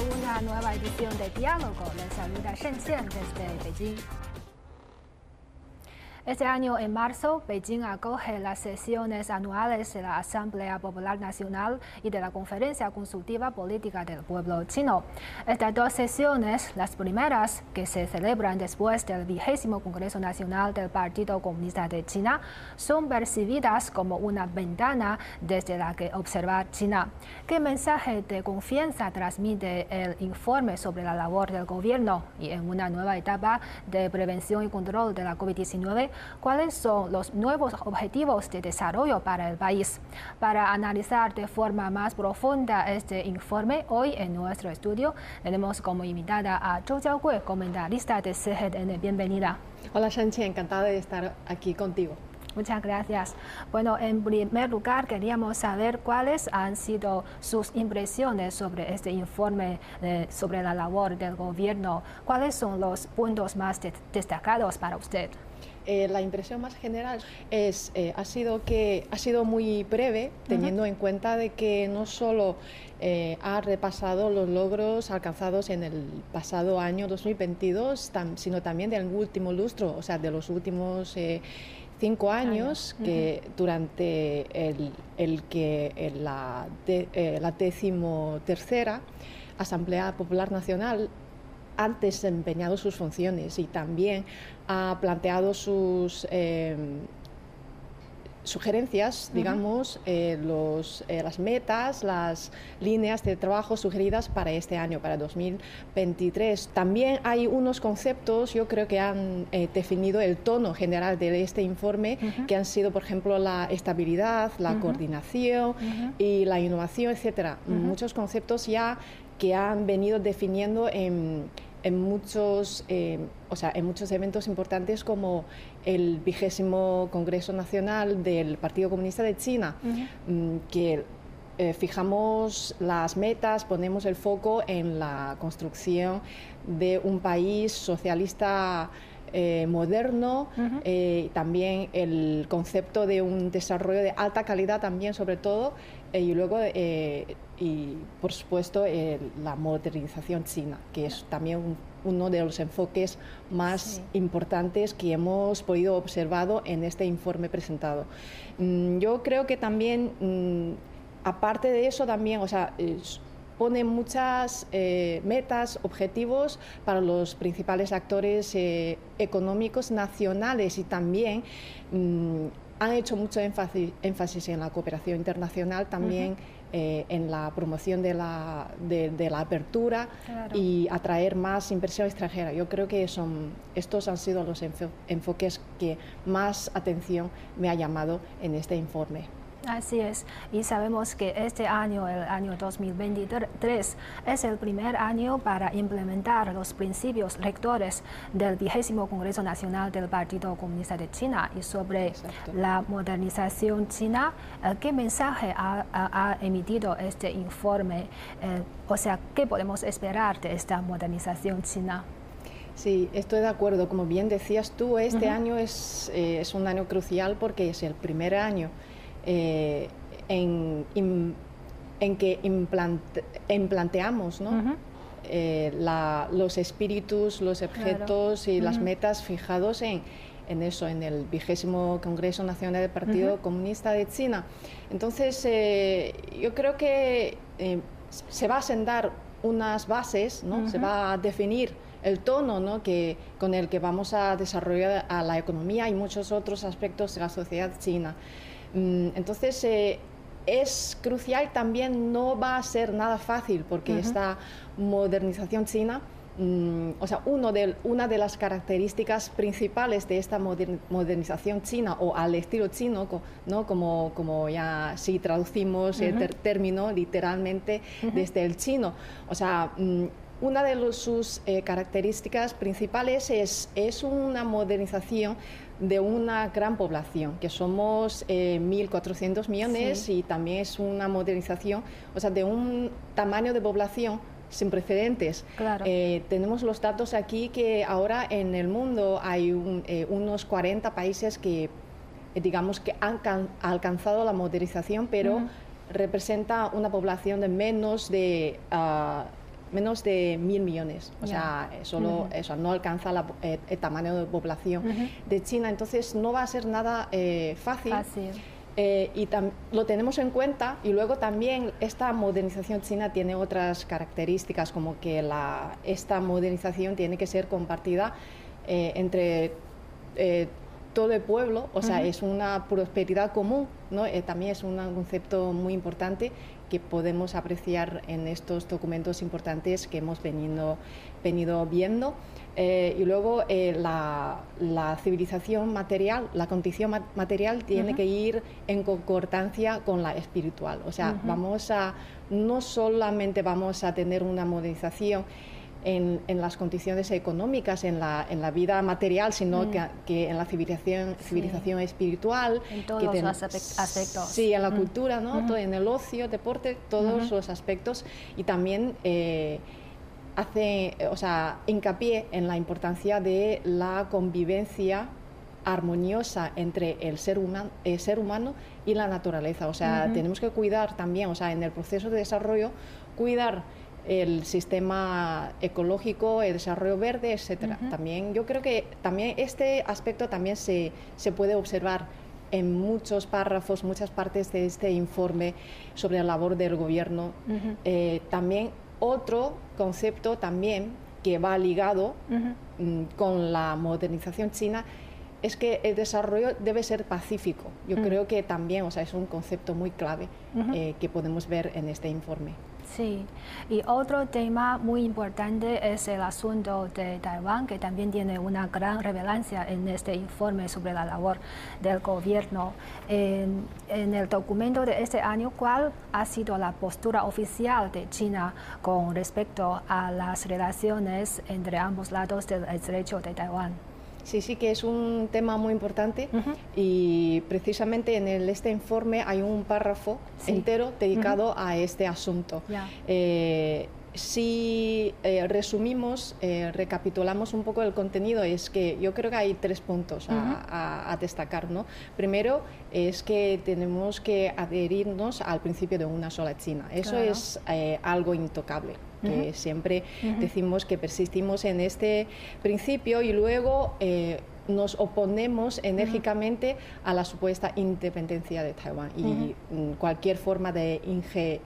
una nueva edición de Diálogo. Les saluda Shen desde Beijing. Este año, en marzo, Beijing acoge las sesiones anuales de la Asamblea Popular Nacional y de la Conferencia Consultiva Política del Pueblo Chino. Estas dos sesiones, las primeras que se celebran después del vigésimo Congreso Nacional del Partido Comunista de China, son percibidas como una ventana desde la que observar China. ¿Qué mensaje de confianza transmite el informe sobre la labor del gobierno y en una nueva etapa de prevención y control de la COVID-19? Cuáles son los nuevos objetivos de desarrollo para el país. Para analizar de forma más profunda este informe, hoy en nuestro estudio tenemos como invitada a Zhou Jiaogui, comentarista de CGTN. Bienvenida. Hola Shanchi, encantada de estar aquí contigo. Muchas gracias. Bueno, en primer lugar queríamos saber cuáles han sido sus impresiones sobre este informe sobre la labor del gobierno. ¿Cuáles son los puntos más destacados para usted? Eh, la impresión más general es, eh, ha sido que ha sido muy breve, teniendo en cuenta de que no solo eh, ha repasado los logros alcanzados en el pasado año 2022, sino también del último lustro, o sea, de los últimos cinco años que durante el, el que la, la décimo tercera Asamblea Popular Nacional han desempeñado sus funciones y también ha planteado sus eh, sugerencias, digamos, eh, los, eh, las metas, las líneas de trabajo sugeridas para este año, para 2023. También hay unos conceptos, yo creo que han definido el tono general de este informe, que han sido, por ejemplo, la estabilidad, la coordinación y la innovación, etcétera. Muchos conceptos ya que han venido definiendo en en muchos, eh, o sea, en muchos eventos importantes como el vigésimo Congreso Nacional del Partido Comunista de China, mm, que eh, fijamos las metas, ponemos el foco en la construcción de un país socialista eh, moderno, también el concepto de un desarrollo de alta calidad también sobre todo, y luego y por supuesto la modernización china, que es también uno de los enfoques más importantes que hemos podido observar en este informe presentado. Mm, yo creo que también, mm, aparte de eso, también, o sea, pone muchas eh, metas, objetivos para los principales actores eh, económicos nacionales y también mm, han hecho mucho énfasis, énfasis, en la cooperación internacional también. Eh, en la promoción de la, de, la apertura y atraer más inversión extranjera. Yo creo que son, estos han sido los enfoques que más atención me ha llamado en este informe. Así es, y sabemos que este año, el año 2023, es el primer año para implementar los principios rectores del vigésimo Congreso Nacional del Partido Comunista de China y sobre la modernización china. Eh, ¿Qué mensaje ha, emitido este informe? Eh, o sea, ¿qué podemos esperar de esta modernización china? Sí, estoy de acuerdo. Como bien decías tú, este año es, eh, es un año crucial porque es el primer año eh, en, en, que implanteamos eh, los espíritus, los objetos y las metas fijados en, en eso, en el vigésimo Congreso Nacional del Partido Comunista de China. Entonces, eh, yo creo que se va a sentar unas bases, ¿no? se va a definir el tono ¿no? que, con el que vamos a desarrollar a la economía y muchos otros aspectos de la sociedad china. Mm, entonces, eh, es crucial también, no va a ser nada fácil porque esta modernización china, mm, o sea, uno de, una de las características principales de esta modernización china o al estilo chino, ¿no? como, como ya si traducimos el término literalmente desde el chino, o sea, mm, una de sus eh, características principales es, es una modernización de una gran población, que somos 1.400 eh, millones y también es una modernización, o sea, de un tamaño de población sin precedentes. Eh, tenemos los datos aquí que ahora en el mundo hay eh, unos 40 países que, digamos, que han alcanzado la modernización, pero representa una población de menos de... Uh, menos de mil millones, o sea, solo eso no alcanza el tamaño de población de China, entonces no va a ser nada fácil. y lo tenemos en cuenta. Y luego también esta modernización china tiene otras características como que la, esta modernización tiene que ser compartida entre todo el pueblo, o sea, es una prosperidad común, ¿no? Eh, también es un concepto muy importante que podemos apreciar en estos documentos importantes que hemos venido, venido viendo. Eh, y luego eh, la, civilización material, la condición material tiene que ir en concordancia con la espiritual. O sea, vamos a, no solamente vamos a tener una modernización, en, las condiciones económicas, en la, en la vida material, sino mm. que, en la civilización, civilización espiritual. En todos los aspectos. Sí, en la mm. cultura, ¿no? en el ocio, deporte, todos los aspectos. Y también eh, hace, o sea, hincapié en la importancia de la convivencia armoniosa entre el ser, humano, el ser humano y la naturaleza. O sea, tenemos que cuidar también, o sea, en el proceso de desarrollo, cuidar el sistema ecológico, el desarrollo verde, etcétera. También yo creo que también este aspecto también se, se puede observar en muchos párrafos, muchas partes de este informe sobre la labor del gobierno. Eh, también otro concepto también que va ligado mm, con la modernización china es que el desarrollo debe ser pacífico. Yo creo que también, o sea, es un concepto muy clave eh, que podemos ver en este informe. Sí, y otro tema muy importante es el asunto de Taiwán, que también tiene una gran relevancia en este informe sobre la labor del gobierno. En, el documento de este año, ¿cuál ha sido la postura oficial de China con respecto a las relaciones entre ambos lados del estrecho de Taiwán? Sí, sí que es un tema muy importante y precisamente en el, este informe hay un párrafo entero dedicado a este asunto. Eh, si eh, resumimos, eh, recapitulamos un poco el contenido, es que yo creo que hay tres puntos a, destacar. ¿no? Primero es que tenemos que adherirnos al principio de una sola China. Eso es algo intocable que siempre decimos que persistimos en este principio y luego eh, nos oponemos enérgicamente a la supuesta independencia de Taiwán y mm, cualquier forma de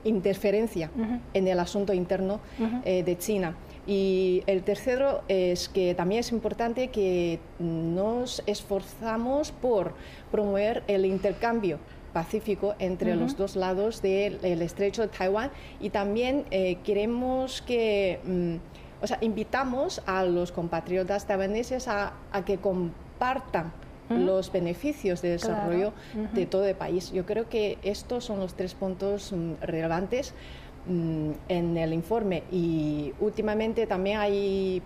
interferencia en el asunto interno eh, de China. Y el tercero es que también es importante que nos esforzamos por promover el intercambio Pacífico entre los dos lados del estrecho de Taiwán y también eh, queremos que, mm, o sea, invitamos a los compatriotas taiwaneses a, que compartan los beneficios de desarrollo de todo el país. Yo creo que estos son los tres puntos mm, relevantes mm, en el informe. Y últimamente también hay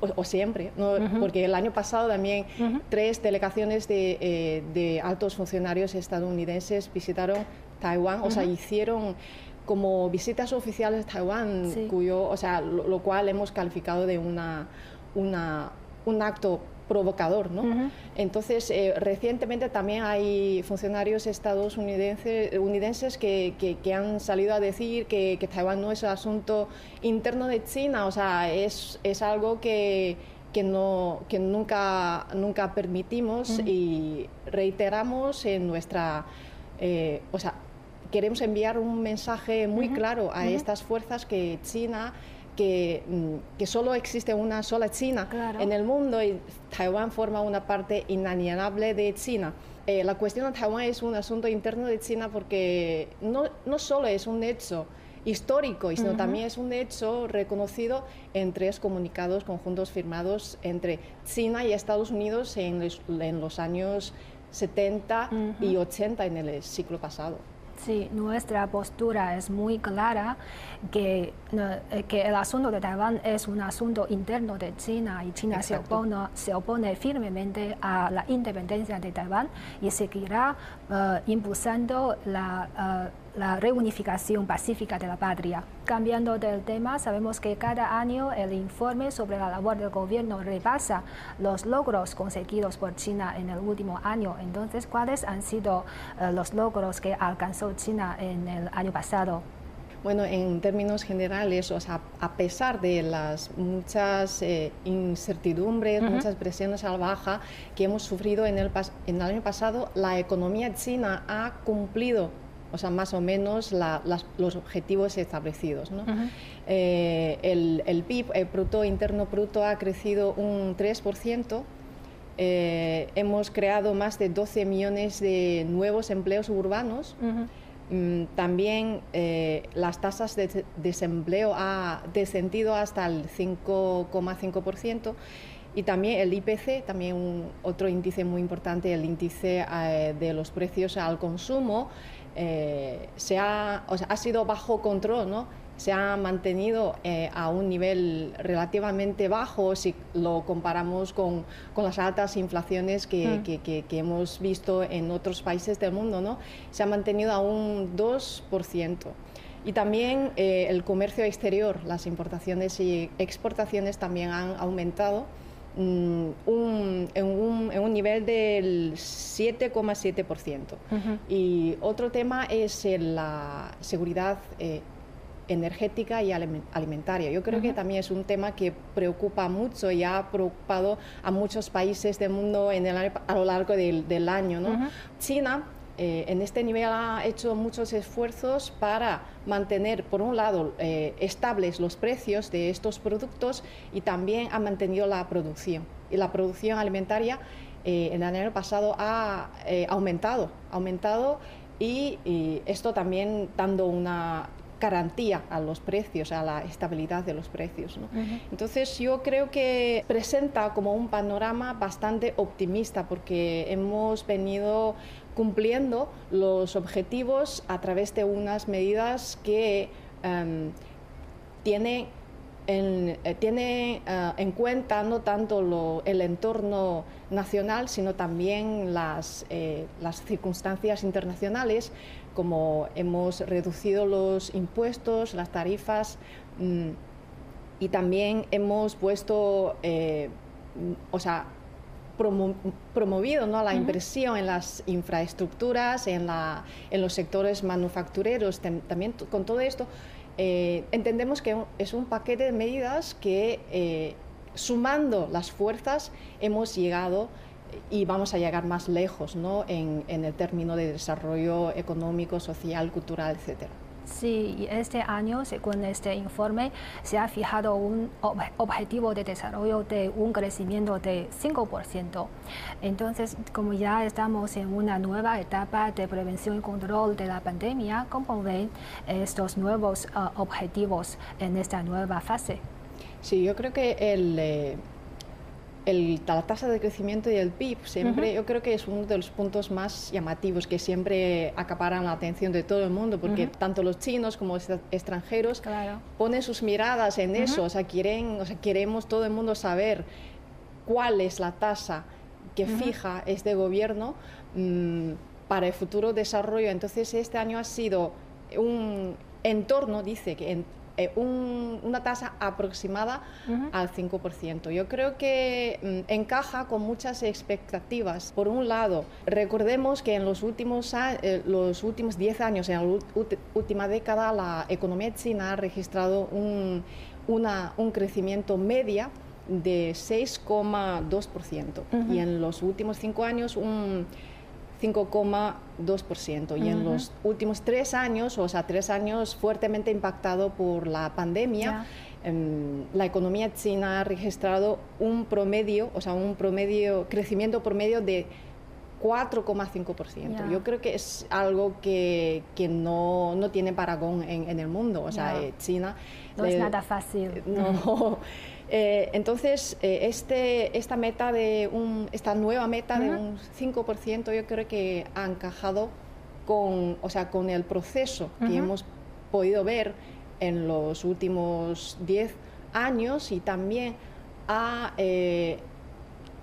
o, siempre, porque el año pasado también tres delegaciones eh, de, altos funcionarios estadounidenses visitaron Taiwán, o sea, hicieron como visitas oficiales a Taiwán, cuyo, o sea, lo, cual hemos calificado de una, una, un acto provocador. ¿no? Entonces, eh, recientemente también hay funcionarios estadounidenses que, que, han salido a decir que, que, Taiwán no es un asunto interno de China, o sea, es, es algo que, que, no, que nunca, nunca permitimos y reiteramos en nuestra... Eh, o sea, queremos enviar un mensaje muy claro a estas fuerzas que China que, mm, que solo existe una sola China en el mundo y Taiwán forma una parte inalienable de China. Eh, la cuestión de Taiwán es un asunto interno de China porque no, no solo es un hecho histórico, sino también es un hecho reconocido en tres comunicados conjuntos firmados entre China y Estados Unidos en los, años 70 y 80 en el siglo pasado. Sí, nuestra postura es muy clara que, eh, que el asunto de Taiwán es un asunto interno de China y China se opone, se opone, firmemente a la independencia de Taiwán y seguirá uh, impulsando la... Uh, la reunificación pacífica de la patria. Cambiando del tema, sabemos que cada año el informe sobre la labor del gobierno repasa los logros conseguidos por China en el último año. Entonces, ¿cuáles han sido eh, los logros que alcanzó China en el año pasado? Bueno, en términos generales, o sea, a pesar de las muchas eh, incertidumbres, muchas presiones a la baja que hemos sufrido en el, en el año pasado, la economía china ha cumplido o sea, más o menos los objetivos establecidos. ¿no? Eh, el, el, PIB, el Producto Interno Bruto, ha crecido un 3%. Eh, hemos creado más de 12 millones de nuevos empleos urbanos. Mm, también eh, las tasas de desempleo ha descendido hasta el 5,5% y también el IPC, también un, otro índice muy importante, el índice de los precios al consumo, se ha, ha sido bajo control, ¿no? se ha mantenido eh, a un nivel relativamente bajo si lo comparamos con, con las altas inflaciones que, mm. que, que, hemos visto en otros países del mundo. ¿no? Se ha mantenido a un 2%. Y también eh, el comercio exterior, las importaciones y exportaciones también han aumentado un, en, un, en, un, nivel del 7,7%. Y otro tema es la seguridad eh, energética y alimentaria. Yo creo que también es un tema que preocupa mucho y ha preocupado a muchos países del mundo en el, a lo largo del, año. China eh, en este nivel ha hecho muchos esfuerzos para mantener, por un lado, eh, estables los precios de estos productos y también ha mantenido la producción. Y la producción alimentaria eh, en el año pasado ha aumentado, aumentado y, esto también dando una garantía a los precios, a la estabilidad de los precios. Entonces yo creo que presenta como un panorama bastante optimista porque hemos venido cumpliendo los objetivos a través de unas medidas que em, tienen en, eh, tiene eh, en cuenta no tanto el entorno nacional, sino también las, eh, las circunstancias internacionales como hemos reducido los impuestos, las tarifas mm, y también hemos puesto, eh, o sea, promovido ¿no? la inversión en las infraestructuras, en, la, en los sectores manufactureros. También con todo esto eh, entendemos que es un paquete de medidas que, eh, sumando las fuerzas, hemos llegado y vamos a llegar más lejos ¿no? en, en el término de desarrollo económico, social, cultural, etcétera. Sí, este año, según este informe, se ha fijado un objetivo de desarrollo de un crecimiento de 5%. Entonces, como ya estamos en una nueva etapa de prevención y control de la pandemia, ¿cómo ven estos nuevos ah, objetivos en esta nueva fase? Sí, yo creo que el... Eh, la tasa de crecimiento y el PIB siempre, yo creo que es uno de los puntos más llamativos que siempre acaparan la atención de todo el mundo, porque tanto los chinos como los extranjeros ponen sus miradas en eso, o sea, quieren, o sea, queremos todo el mundo saber cuál es la tasa que fija este gobierno mm, para el futuro desarrollo. Entonces, este año ha sido un entorno, dice que en, eh, una tasa aproximada al 5%. Yo creo que mm, encaja con muchas expectativas. Por un lado, recordemos que en los últimos, eh, los últimos 10 años, en la última década, la economía china ha registrado un, una, un crecimiento media de 6,2% y en los últimos 5 años un 5,2%. Y en los últimos tres años, o sea, tres años fuertemente impactado por la pandemia, em, la economía china ha registrado un promedio, o sea, un promedio, crecimiento promedio de 4,5%. Yo creo que es algo que, que no, no, tiene paragón en, en, el mundo. O sea, eh, China... No es nada fácil. No. Eh, entonces, eh, este, esta, meta de un, esta nueva meta de un 5% yo creo que ha encajado con, o sea, con el proceso que hemos podido ver en los últimos 10 años y también ha, eh,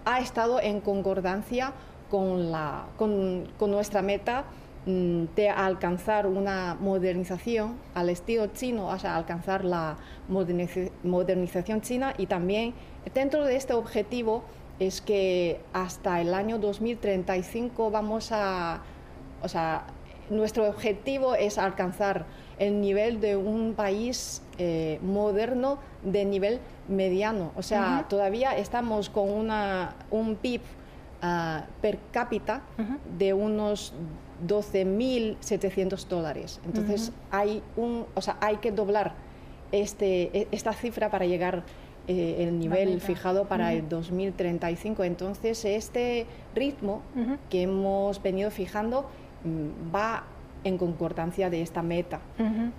ha estado en concordancia con, la, con, con nuestra meta de alcanzar una modernización al estilo chino, o sea, alcanzar la modernización china. Y también dentro de este objetivo es que hasta el año 2035 vamos a, o sea, nuestro objetivo es alcanzar el nivel de un país eh, moderno de nivel mediano. O sea, todavía estamos con una, un PIB ah, per cápita de unos 12.700 dólares. Entonces, hay, un, o sea, hay que doblar este, e, esta cifra para llegar eh, el nivel fijado para el 2035. Entonces, este ritmo que hemos venido fijando mm, va en concordancia de esta meta.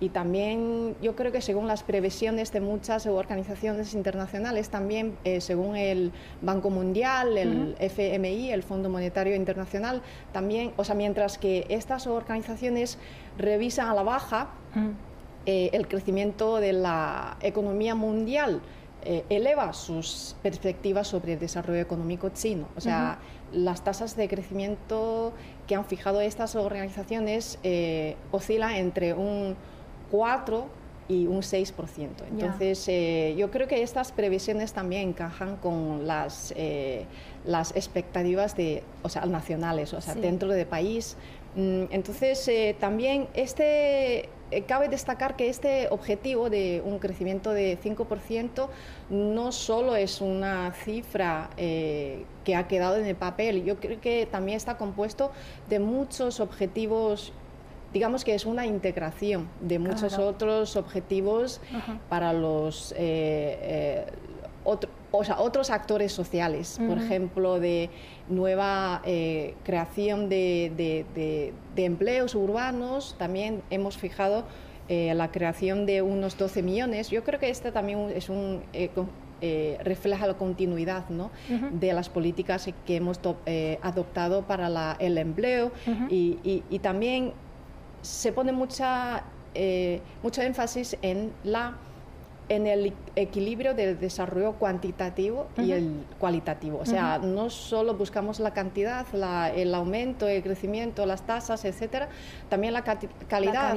Y también yo creo que según las previsiones de muchas organizaciones internacionales, también eh, según el Banco Mundial, el FMI, el Fondo Monetario Internacional, también, o sea, mientras que estas organizaciones revisan a la baja eh, el crecimiento de la economía mundial, eh, eleva sus perspectivas sobre el desarrollo económico chino. O sea, las tasas de crecimiento que han fijado estas organizaciones eh, oscilan entre un 4 y un 6%. Entonces, eh, yo creo que estas previsiones también encajan con las, las expectativas de, o sea, nacionales, o sea, dentro del país. Mm, entonces, también este eh, cabe destacar que este objetivo de un crecimiento de 5% no solo es una cifra eh, que ha quedado en el papel, yo creo que también está compuesto de muchos objetivos digamos que es una integración de muchos otros objetivos para los eh, o sea, otros actores sociales, por ejemplo, de nueva eh, creación de, empleos urbanos, también hemos fijado eh, la creación de unos 12 millones. Yo creo que este también es un... Eh, refleja la continuidad de las políticas que hemos adoptado para el empleo. Y, y, también se pone mucha, mucho énfasis en la en el equilibrio del desarrollo cuantitativo y el cualitativo. O sea, no solo buscamos la cantidad, el aumento, el crecimiento, las tasas, etcétera, también la, calidad,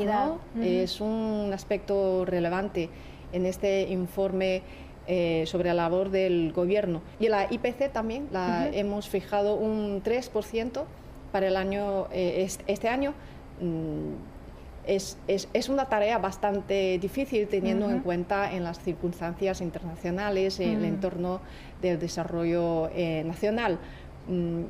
es un aspecto relevante en este informe. Eh, sobre la labor del gobierno. Y la IPC también la hemos fijado un 3% para el año, eh, este año. Mm, es, es, una tarea bastante difícil teniendo en cuenta en las circunstancias internacionales, en el entorno del desarrollo eh, nacional. Mm,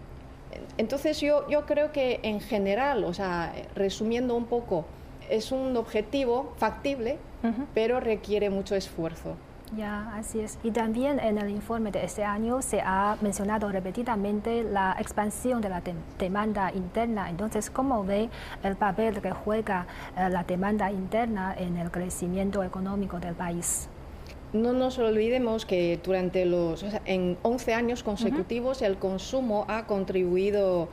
entonces yo, yo creo que en general, o sea, resumiendo un poco, es un objetivo factible, pero requiere mucho esfuerzo. Ya, así es. Y también en el informe de este año se ha mencionado repetidamente la expansión de la demanda interna. Entonces, ¿cómo ve el papel que juega eh, la demanda interna en el crecimiento económico del país? No nos olvidemos que durante los, en 11 años consecutivos el consumo ha contribuido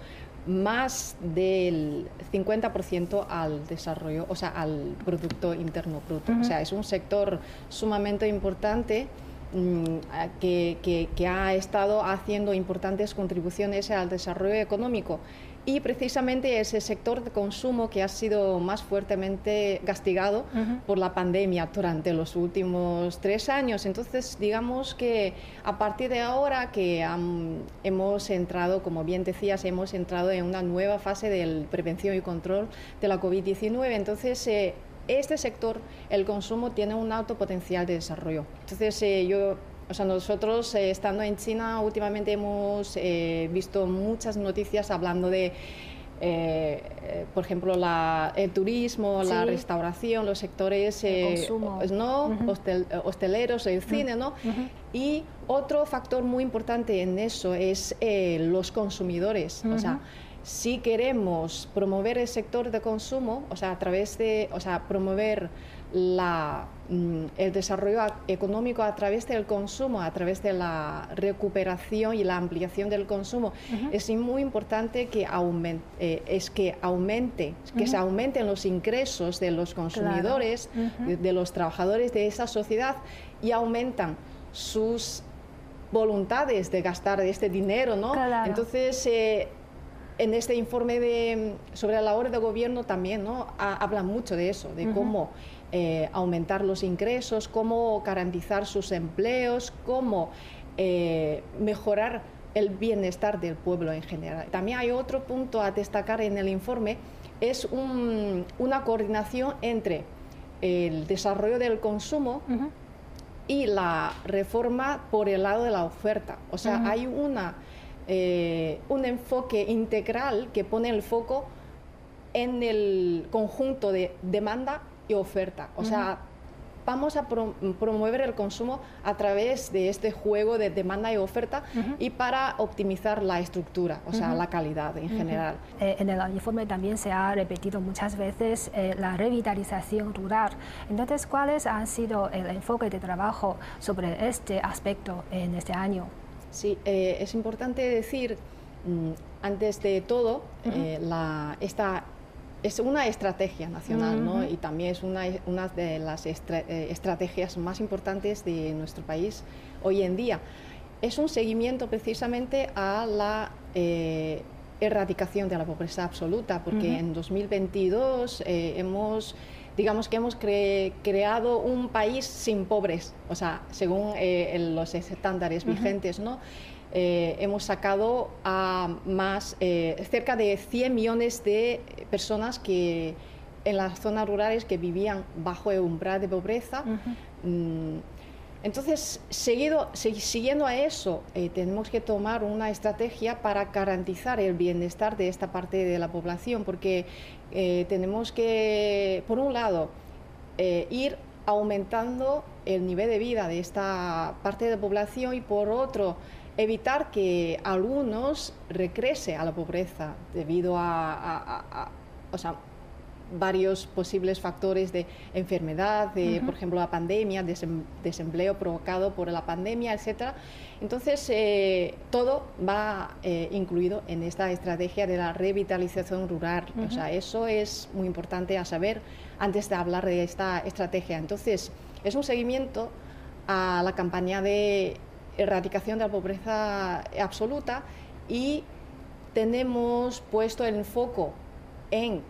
más del 50% al desarrollo, o sea, al Producto Interno Bruto. O sea, es un sector sumamente importante mm, que, que, ha estado haciendo importantes contribuciones al desarrollo económico y precisamente ese sector de consumo que ha sido más fuertemente castigado por la pandemia durante los últimos tres años. Entonces, digamos que a partir de ahora que hemos entrado, como bien decías, hemos entrado en una nueva fase de prevención y control de la COVID-19, entonces... Eh, este sector, el consumo, tiene un alto potencial de desarrollo. Entonces, eh, yo o sea, nosotros eh, estando en China últimamente hemos eh, visto muchas noticias hablando de, eh, por ejemplo, el turismo, la restauración, los sectores ¿no? hosteleros, el cine, ¿no? Y otro factor muy importante en eso es los consumidores. O sea, si queremos promover el sector de consumo, o sea, a través de, o sea, promover la, el desarrollo económico a través del consumo, a través de la recuperación y la ampliación del consumo, es muy importante que aumente, eh, es que aumente, que se aumenten los ingresos de los consumidores, de, los trabajadores de esa sociedad y aumentan sus voluntades de gastar este dinero, ¿no? Entonces, eh, en este informe de, sobre la labor de gobierno también ¿no? habla mucho de eso, de cómo eh, aumentar los ingresos, cómo garantizar sus empleos, cómo eh, mejorar el bienestar del pueblo en general. También hay otro punto a destacar en el informe es una coordinación entre el desarrollo del consumo y la reforma por el lado de la oferta. O sea, hay una, eh, un enfoque integral que pone el foco en el conjunto de demanda y oferta. O sea, vamos a promover el consumo a través de este juego de demanda y oferta y para optimizar la estructura, o sea, la calidad en general. Eh, en el informe también se ha repetido muchas veces eh, la revitalización rural. Entonces, ¿cuáles han sido el enfoque de trabajo sobre este aspecto en este año? Sí, eh, es importante decir, mm, antes de todo, la, esta es una estrategia nacional ¿no? y también es una, una de las eh, estrategias más importantes de nuestro país hoy en día. Es un seguimiento precisamente a la eh, erradicación de la pobreza absoluta, porque en 2022 eh, hemos digamos que hemos creado un país sin pobres, o sea, según los estándares vigentes, ¿no? Eh, hemos sacado a más, eh, cerca de 100 millones de personas que en las zonas rurales que vivían bajo el umbral de pobreza. Mm, entonces, seguido, siguiendo a eso, eh, tenemos que tomar una estrategia para garantizar el bienestar de esta parte de la población, porque tenemos que, por un lado, ir aumentando el nivel de vida de esta parte de la población y por otro, evitar que algunos regrese a la pobreza debido a, varios posibles factores de enfermedad, de, por ejemplo, la pandemia, desempleo provocado por la pandemia, etc. Entonces, eh, todo va eh, incluido en esta estrategia de la revitalización rural. O sea, eso es muy importante a saber antes de hablar de esta estrategia. Entonces, es un seguimiento a la campaña de erradicación de la pobreza absoluta y tenemos puesto el foco en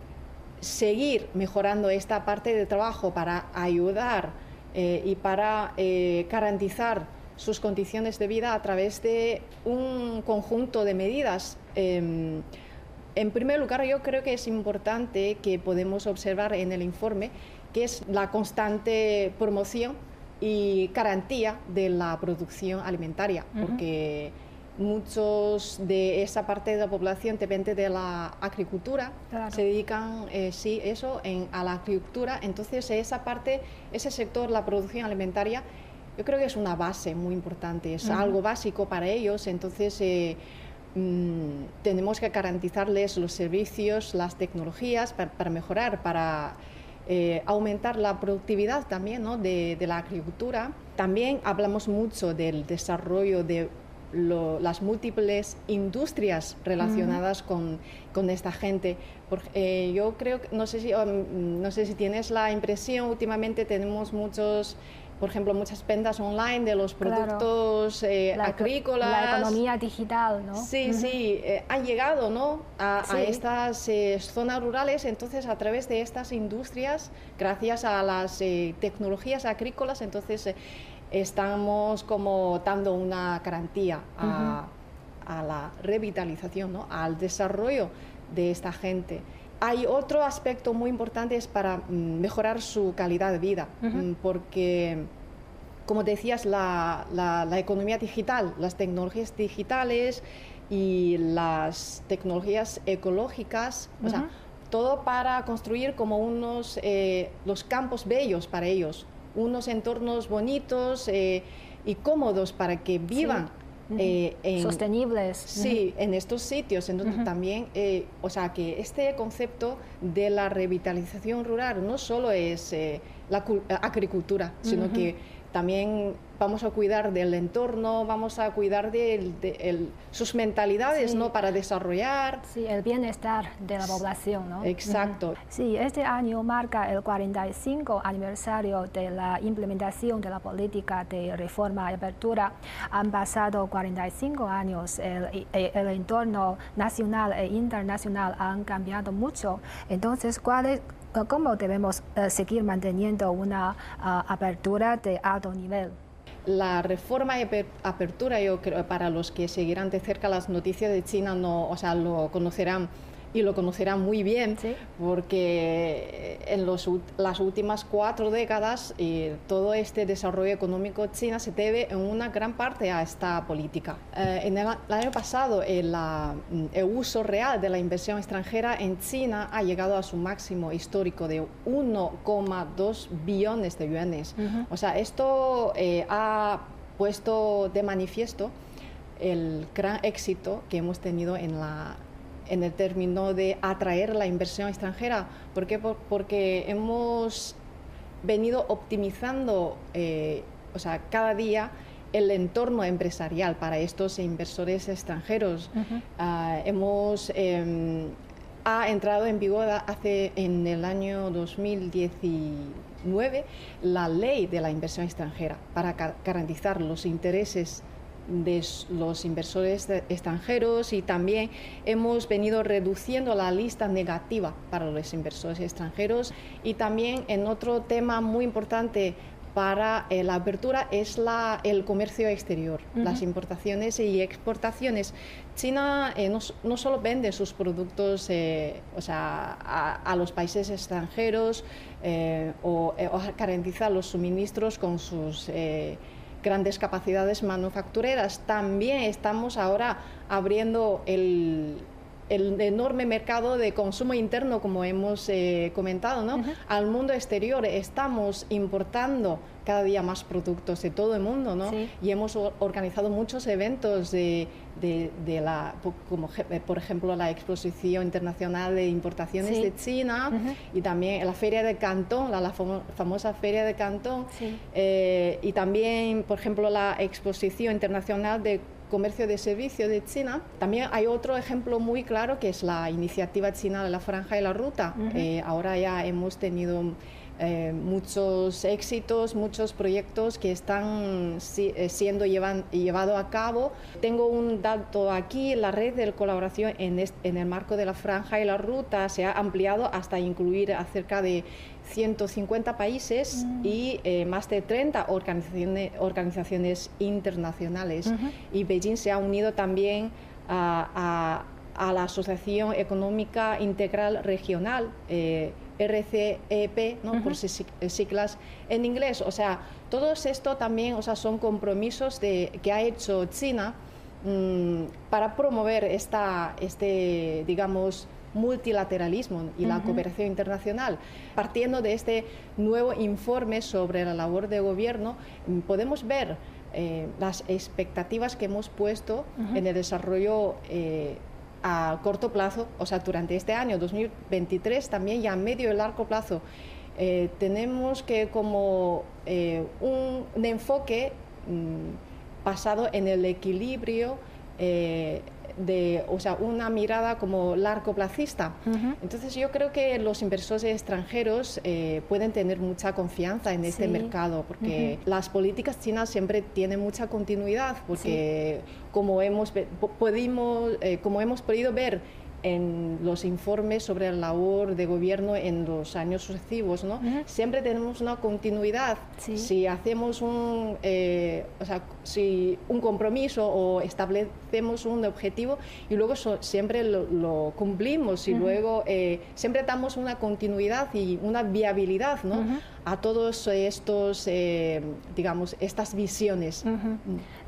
seguir mejorando esta parte de trabajo para ayudar eh, y para eh, garantizar sus condiciones de vida a través de un conjunto de medidas. Em, en primer lugar, yo creo que es importante que podemos observar en el informe que es la constante promoción y garantía de la producción alimentaria, porque muchos de esa parte de la población depende de la agricultura, se dedican, eh, sí, eso, en, a la agricultura, entonces esa parte, ese sector, la producción alimentaria, yo creo que es una base muy importante, es algo básico para ellos, entonces eh, mm, tenemos que garantizarles los servicios, las tecnologías para mejorar, para eh, aumentar la productividad también de, la agricultura. También hablamos mucho del desarrollo de las múltiples industrias relacionadas con, con, esta gente. Eh, yo creo, no sé, si, um, no sé si tienes la impresión, últimamente tenemos muchos por ejemplo, muchas ventas online de los productos eh, agrícolas. La economía digital, ¿no? Sí, sí, eh, han llegado ¿no? a, estas eh, zonas rurales, entonces a través de estas industrias, gracias a las tecnologías agrícolas, entonces estamos como dando una garantía a, a la revitalización, ¿no? al desarrollo de esta gente hay otro aspecto muy importante es para mm, mejorar su calidad de vida, mm, porque, como decías, la, la, economía digital, las tecnologías digitales y las tecnologías ecológicas, o sea, todo para construir como unos eh, los campos bellos para ellos, unos entornos bonitos eh, y cómodos para que vivan. Eh, sostenibles. Sí, en estos sitios. Entonces también, eh, o sea, que este concepto de la revitalización rural no solo es eh, la agricultura, sino que también vamos a cuidar del entorno, vamos a cuidar de, sus mentalidades, ¿no? Para desarrollar. Sí, el bienestar de la población, ¿no? Exacto. Sí, este año marca el 45 aniversario de la implementación de la política de reforma y apertura. Han pasado 45 años, el, el entorno nacional e internacional han cambiado mucho. Entonces, ¿cuál es, ¿Cómo debemos eh, seguir manteniendo una ah, apertura de alto nivel? La reforma y apertura, yo creo, para los que seguirán de cerca las noticias de China, no, o sea, lo conocerán. Y lo conocerán muy bien, porque en los, las últimas cuatro décadas eh, todo este desarrollo económico china se debe en una gran parte a esta política. Eh, en el, año pasado el, el, uso real de la inversión extranjera en China ha llegado a su máximo histórico de 1,2 billones de yuanes. O sea, esto eh, ha puesto de manifiesto el gran éxito que hemos tenido en la en el término de atraer la inversión extranjera. ¿Por qué? Porque hemos venido optimizando, eh, o sea, cada día el entorno empresarial para estos inversores extranjeros. Ah, hemos em, ha entrado en vigor hace en el año 2019 la ley de la inversión extranjera para garantizar los intereses de los inversores extranjeros y también hemos venido reduciendo la lista negativa para los inversores extranjeros y también en otro tema muy importante para eh, la apertura es la, el comercio exterior, las importaciones y exportaciones. China eh, no, solo vende sus productos eh, o sea, a, los países extranjeros o, o garantiza los suministros con sus grandes capacidades manufactureras. También estamos ahora abriendo el, el enorme mercado de consumo interno, como hemos eh, comentado, ¿no? al mundo exterior. Estamos importando cada día más productos de todo el mundo, ¿no? Y hemos organizado muchos eventos de, de, la, como eh, por ejemplo la Exposición Internacional de Importaciones de China y también la Feria de Cantón, la, famosa Feria de Cantón, eh, y también, por ejemplo, la Exposición Internacional de comercio de servicio de China. También hay otro ejemplo muy claro que es la iniciativa china de la franja y la ruta. Eh, ahora ya hemos tenido eh, muchos éxitos, muchos proyectos que están eh, siendo llevados a cabo. Tengo un dato aquí, la red de colaboración en, en el marco de la franja y la ruta se ha ampliado hasta incluir acerca de 150 países mm. y eh, más de 30 organizaciones, organizaciones internacionales. Y Beijing se ha unido también a, la Asociación Económica Integral Regional. Eh, RCEP, ¿no? por siglas en inglés. O sea, todo esto también o sea, son compromisos de, que ha hecho China mm, para promover esta, este, digamos, multilateralismo y la cooperación internacional. Partiendo de este nuevo informe sobre la labor de gobierno, podemos ver eh, las expectativas que hemos puesto en el desarrollo eh, a corto plazo, o sea, durante este año 2023 también y a medio y largo plazo. Eh, tenemos que como un, enfoque mm, basado en el equilibrio de, o sea, una mirada como largo placista. Entonces yo creo que los inversores extranjeros eh, pueden tener mucha confianza en este mercado porque las políticas chinas siempre tienen mucha continuidad porque como, hemos, eh, como hemos podido ver en los informes sobre la labor de gobierno en los años sucesivos, ¿no? Siempre tenemos una continuidad. Si hacemos un, eh, o sea, si un compromiso o establecemos un objetivo y luego siempre lo, cumplimos y luego eh, siempre damos una continuidad y una viabilidad, ¿no? A todos estos, eh, digamos, estas visiones.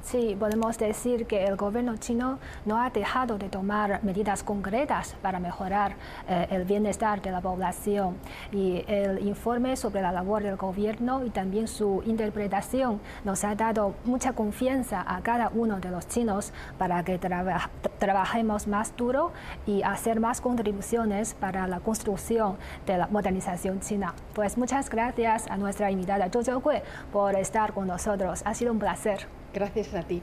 Sí, podemos decir que el gobierno chino no ha dejado de tomar medidas concretas para mejorar eh, el bienestar de la población. Y el informe sobre la labor del gobierno y también su interpretación nos ha dado mucha confianza a cada uno de los chinos para que trabajemos más duro y hacer más contribuciones para la construcción de la modernización china. Pues muchas gracias a nuestra invitada Zhou Jiaogui por estar con nosotros. Ha sido un placer. Gracias a ti.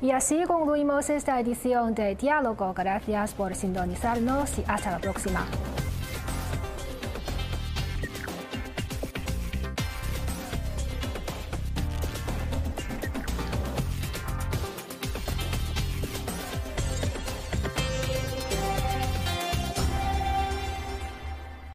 Y así concluimos esta edición de Diálogo. Gracias por sintonizarnos y hasta la próxima.